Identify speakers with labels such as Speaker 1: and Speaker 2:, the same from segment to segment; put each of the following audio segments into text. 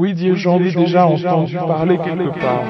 Speaker 1: Oui, dis j'en ai déjà entendu parler quelque part.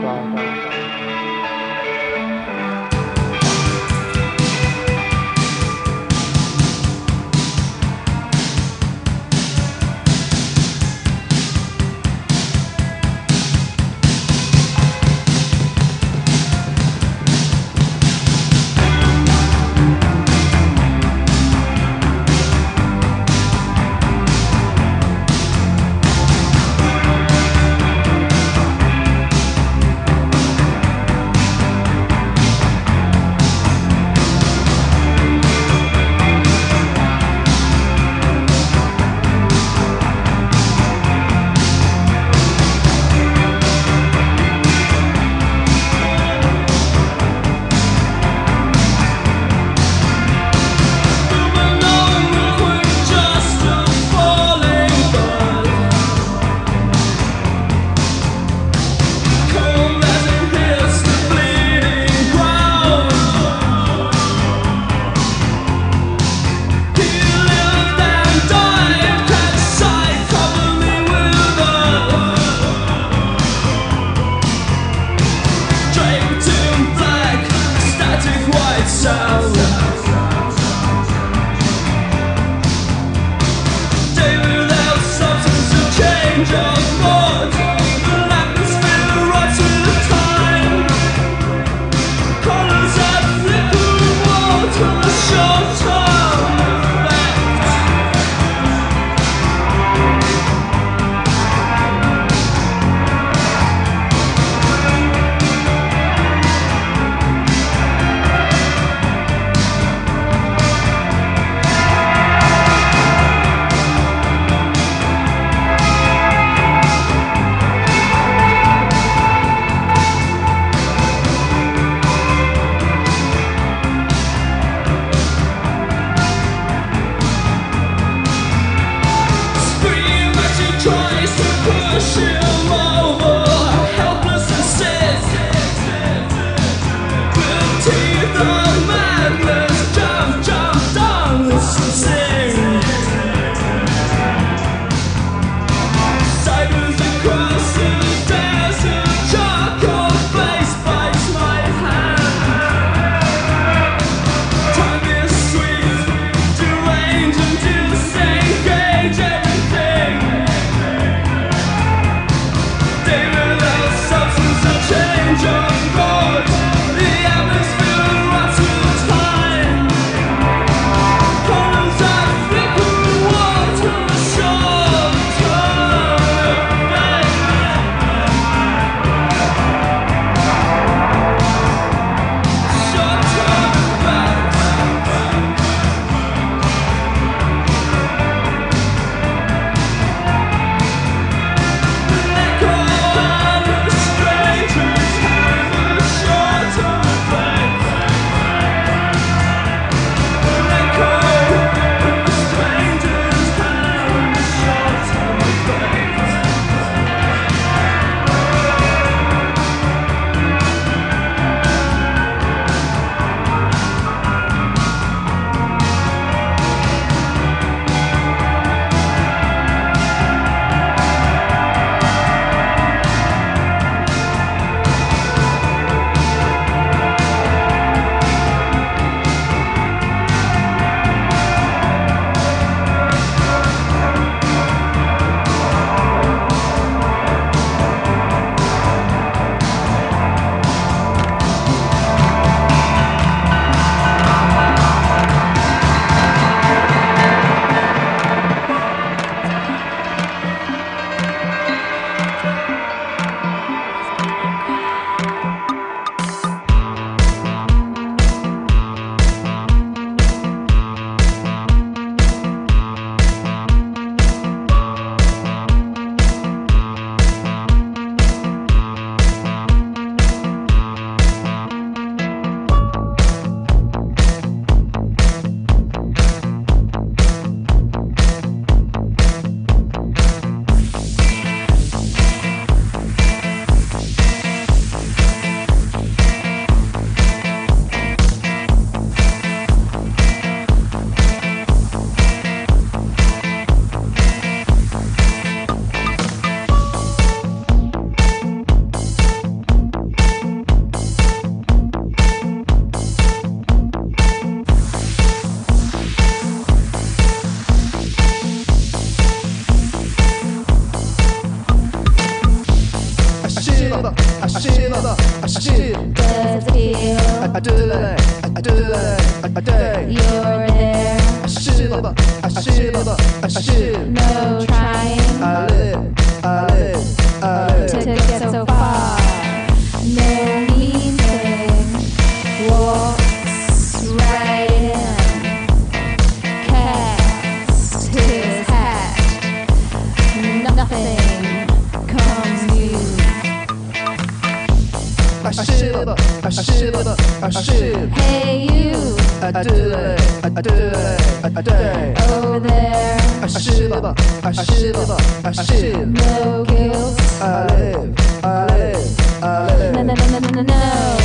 Speaker 2: shiver, I shiver, I shiver.
Speaker 3: No guilt.
Speaker 2: I live, I live, I live.
Speaker 3: No, no, no, no, no, no.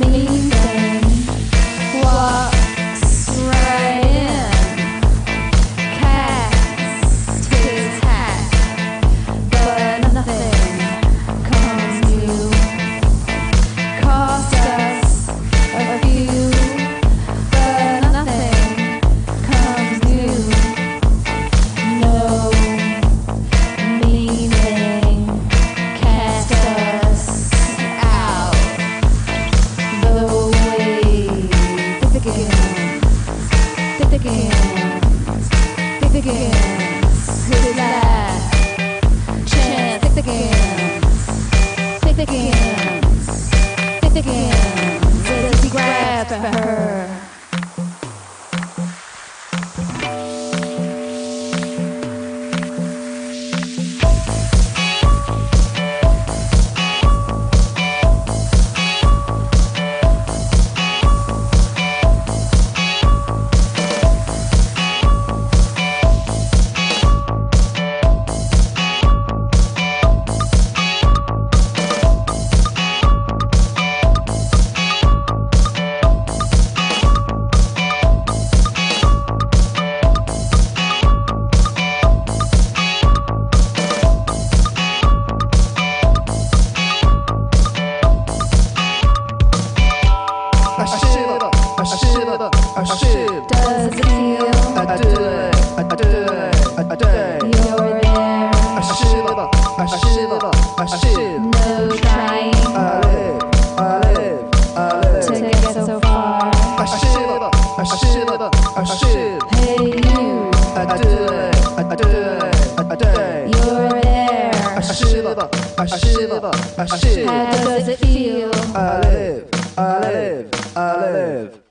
Speaker 3: Mean thing. What?
Speaker 2: I.
Speaker 3: Hey you,
Speaker 2: I do it, I do it, I do it.
Speaker 3: You're there.
Speaker 2: I shiver, I shiver, I shiver.
Speaker 3: How does it feel?
Speaker 2: I live, I live, I live.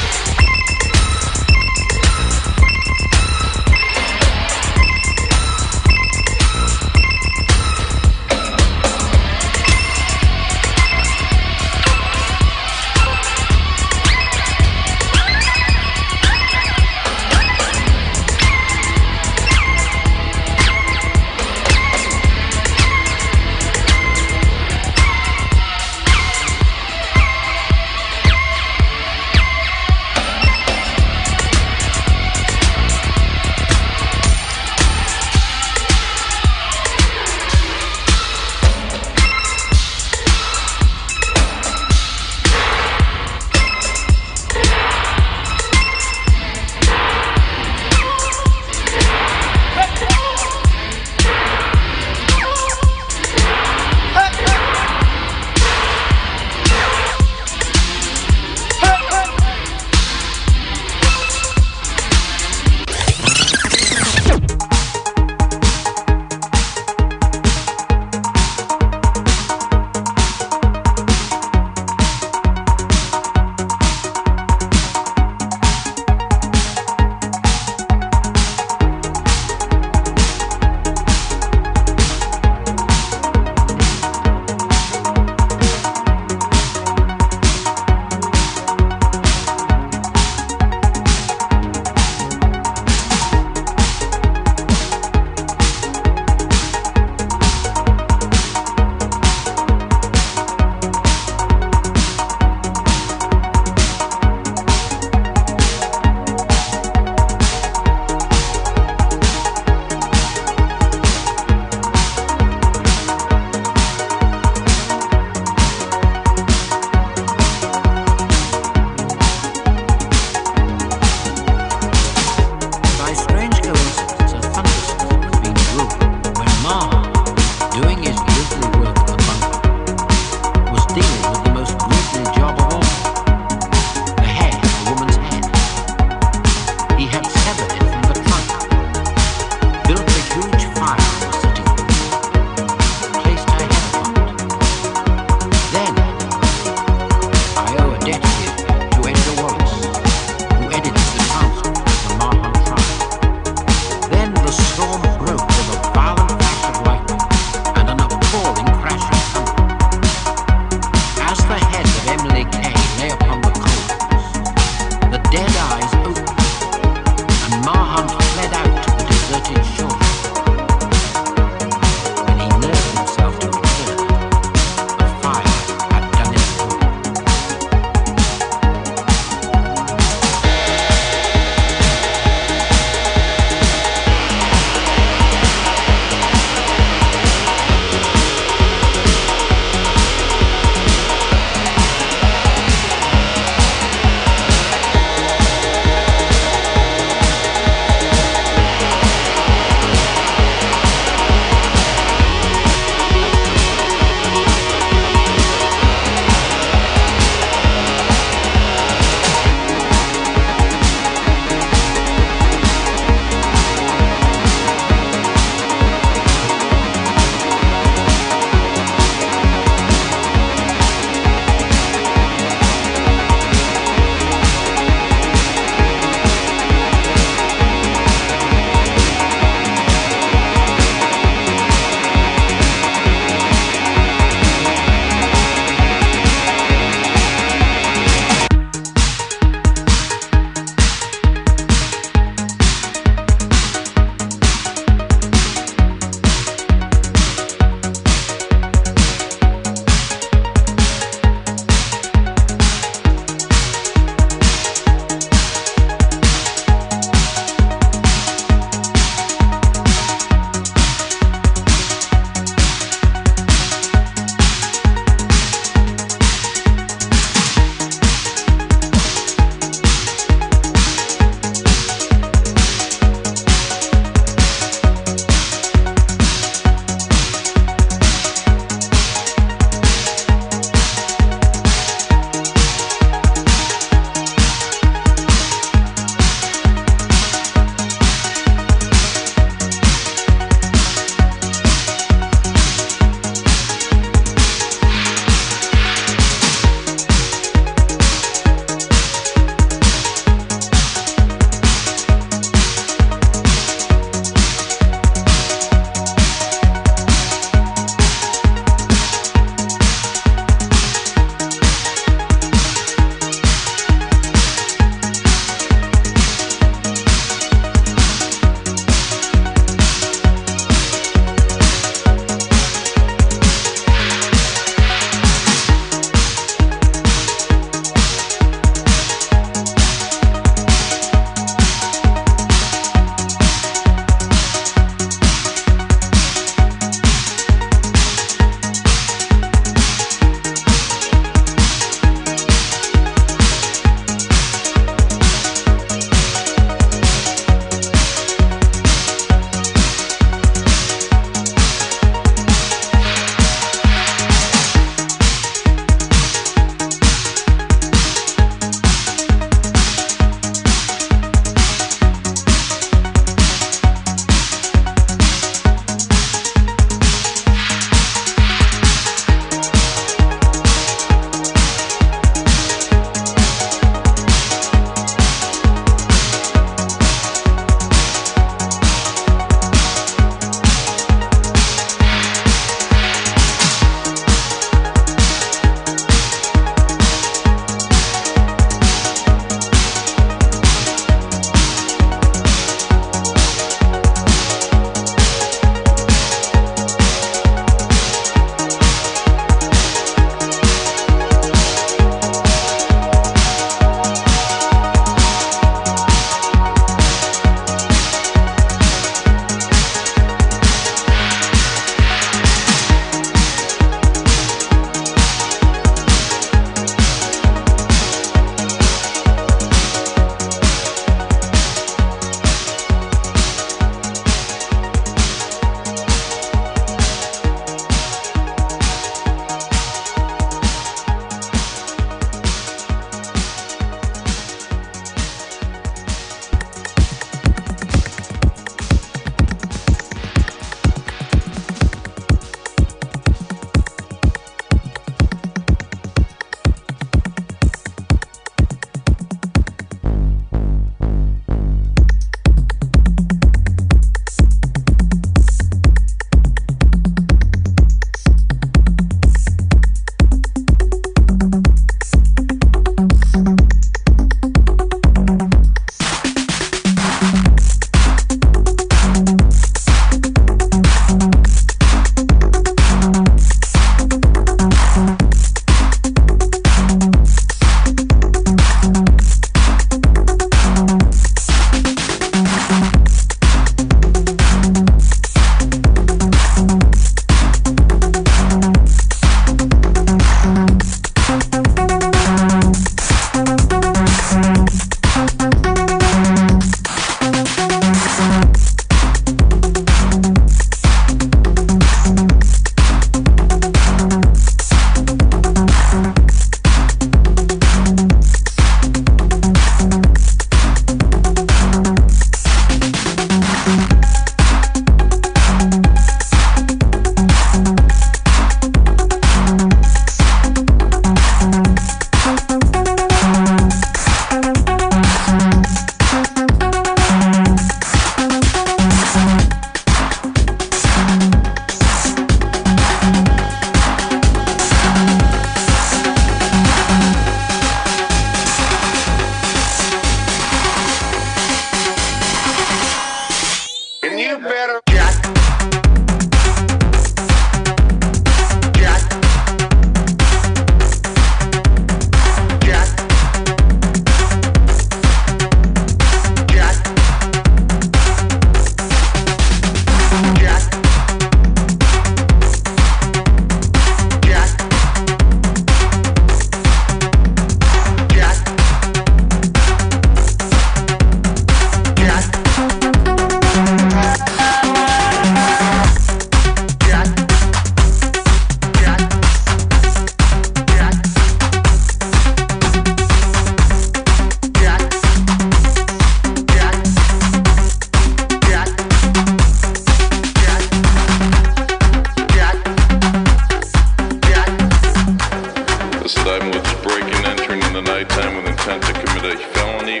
Speaker 4: This time with breaking and entering in the nighttime with intent to commit a
Speaker 5: felony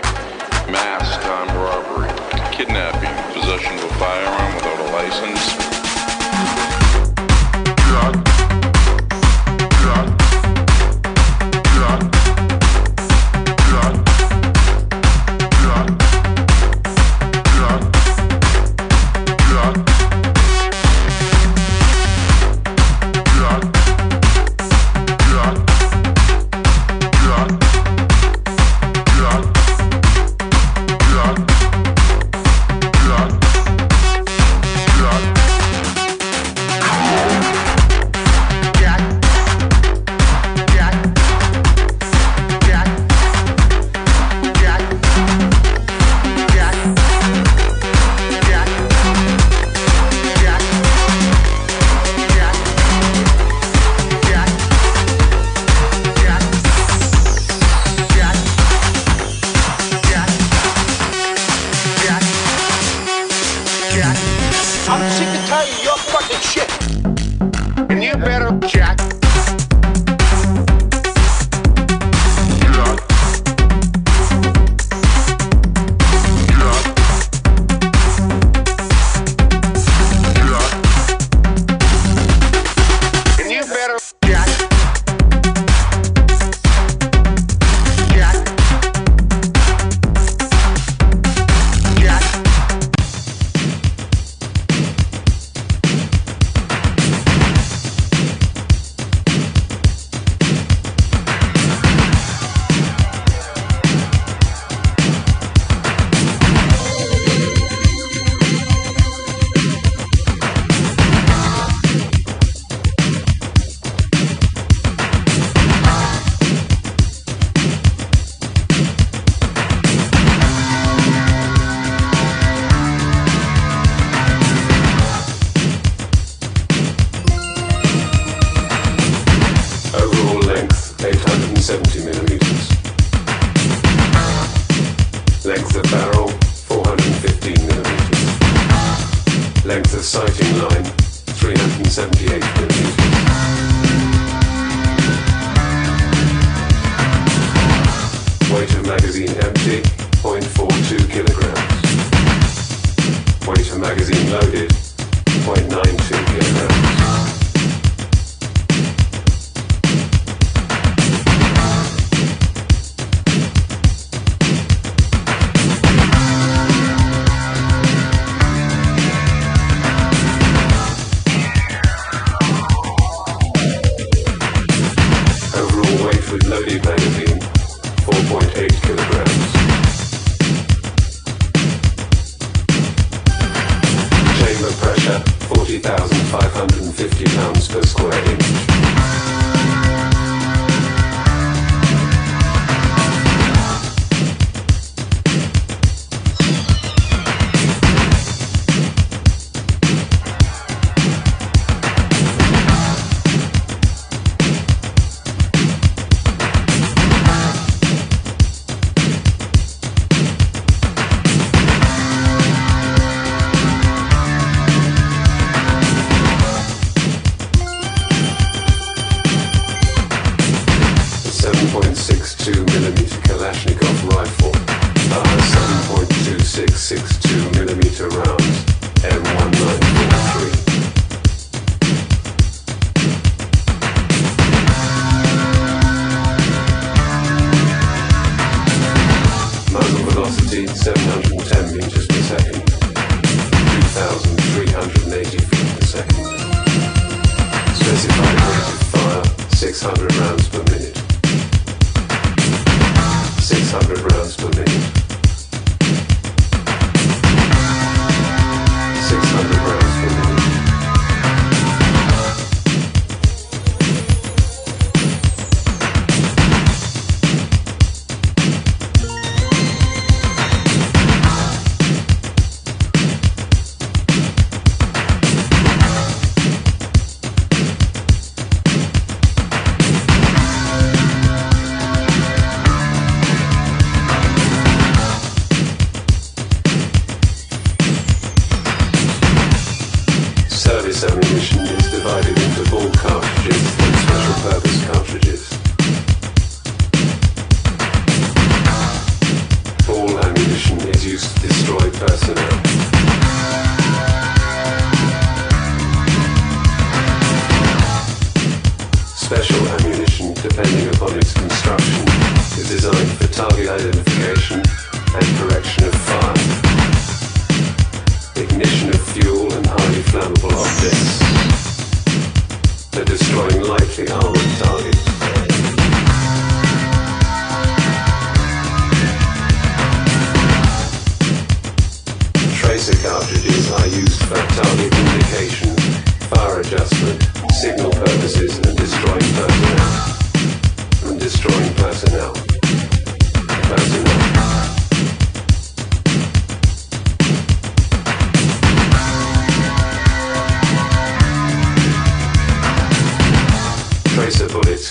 Speaker 5: mass time robbery, kidnapping, possession of a
Speaker 6: firearm without a license,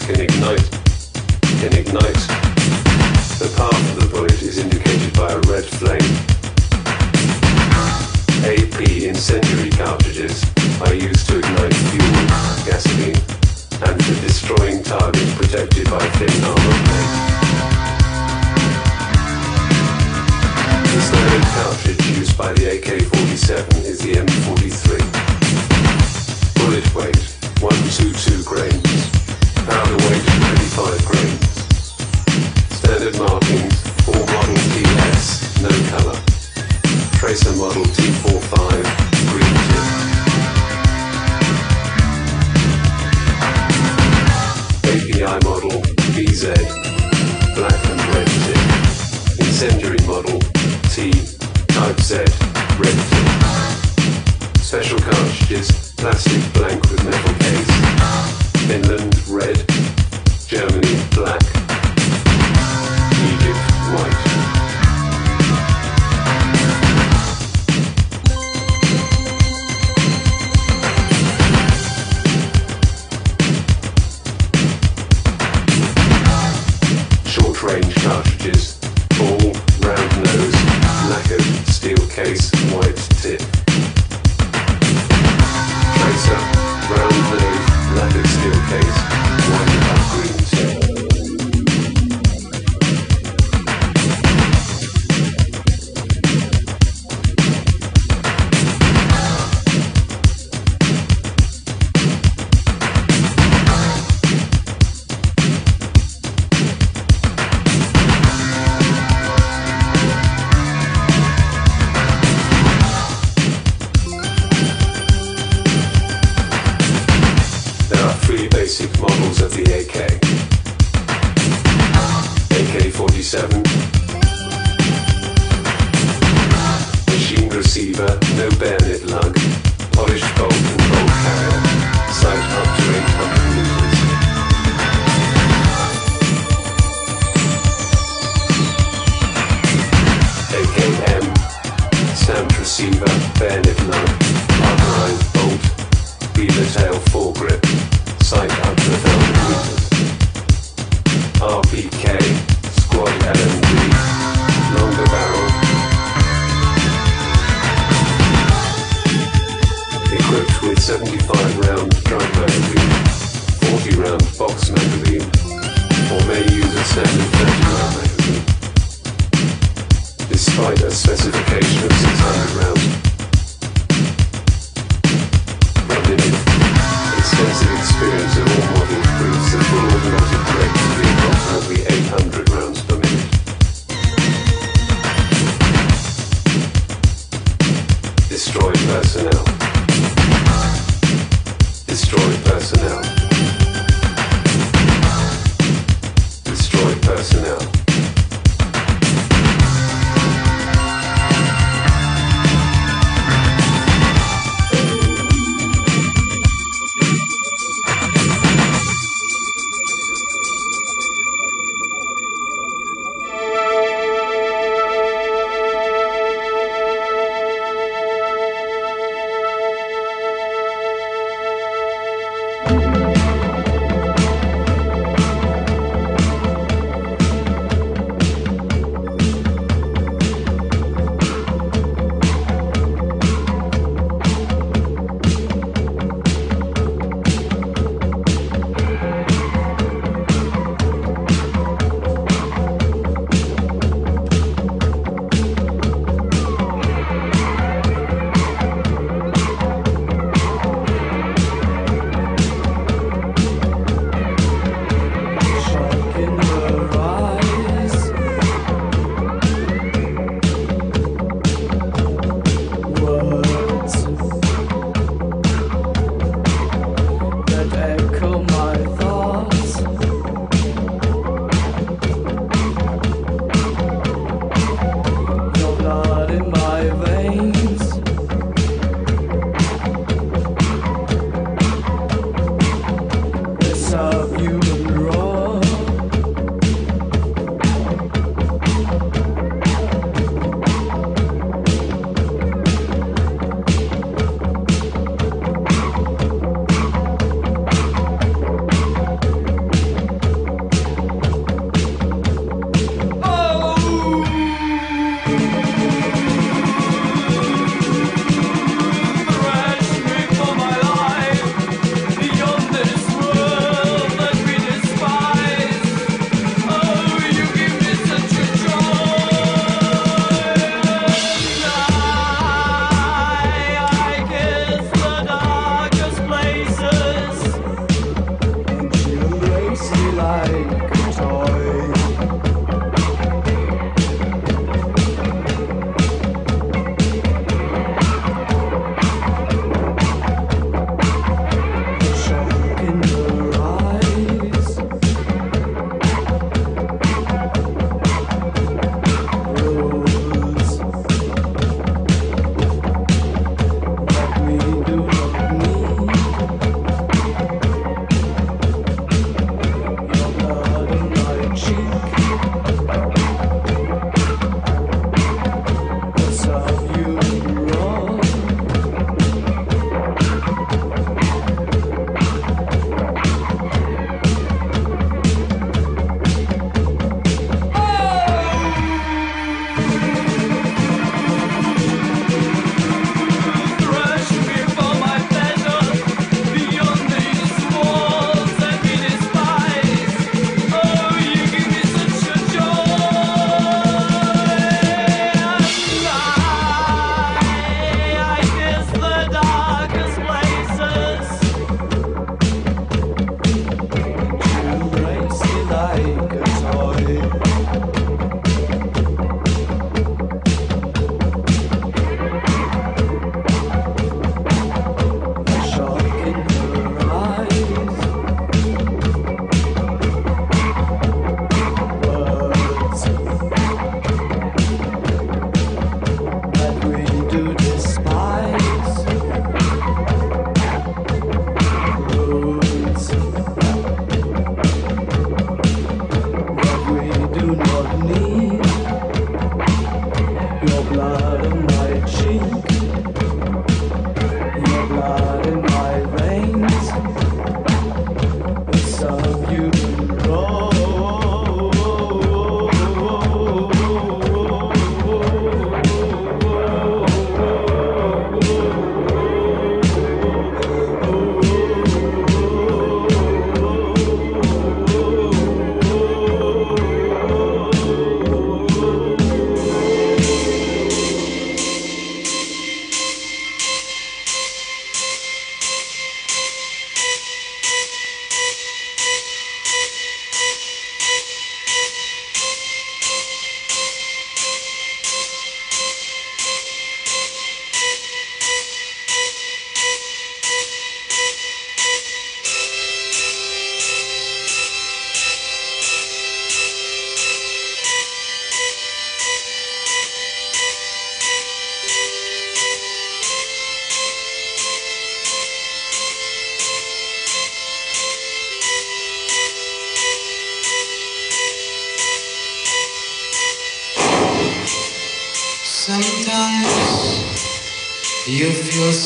Speaker 6: can ignite. Basic models of the AK. AK-47. Machine receiver, no bayonet lug. Polished bolt and bolt carrier. Sight up to 800 meters. AKM. Stamped receiver, bayonet lug. Parkerized bolt. Beaver tail foregrip. Sight to 1000 meters. RPK. Squad LMG. Longer barrel. Equipped with 75 round drum magazine. 40 round box magazine. Or may use a standard 30 round magazine. Despite a specification of 600 rounds.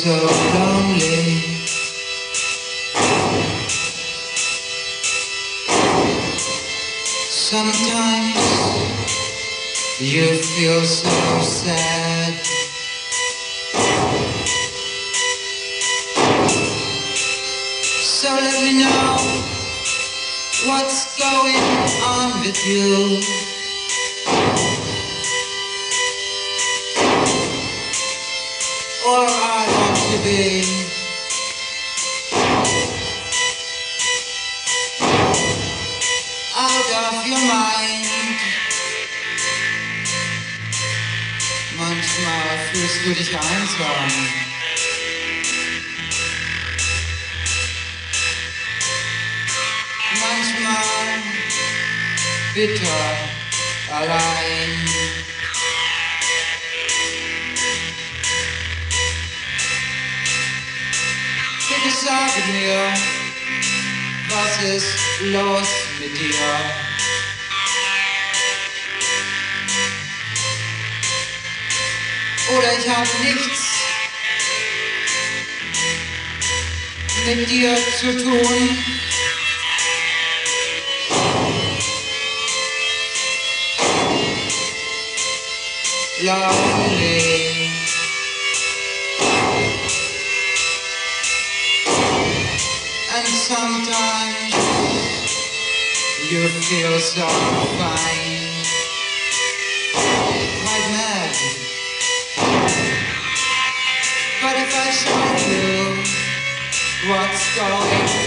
Speaker 7: show. oder ich habe nichts mit dir zu tun. Lonely. And sometimes you feel so fine. What's going on?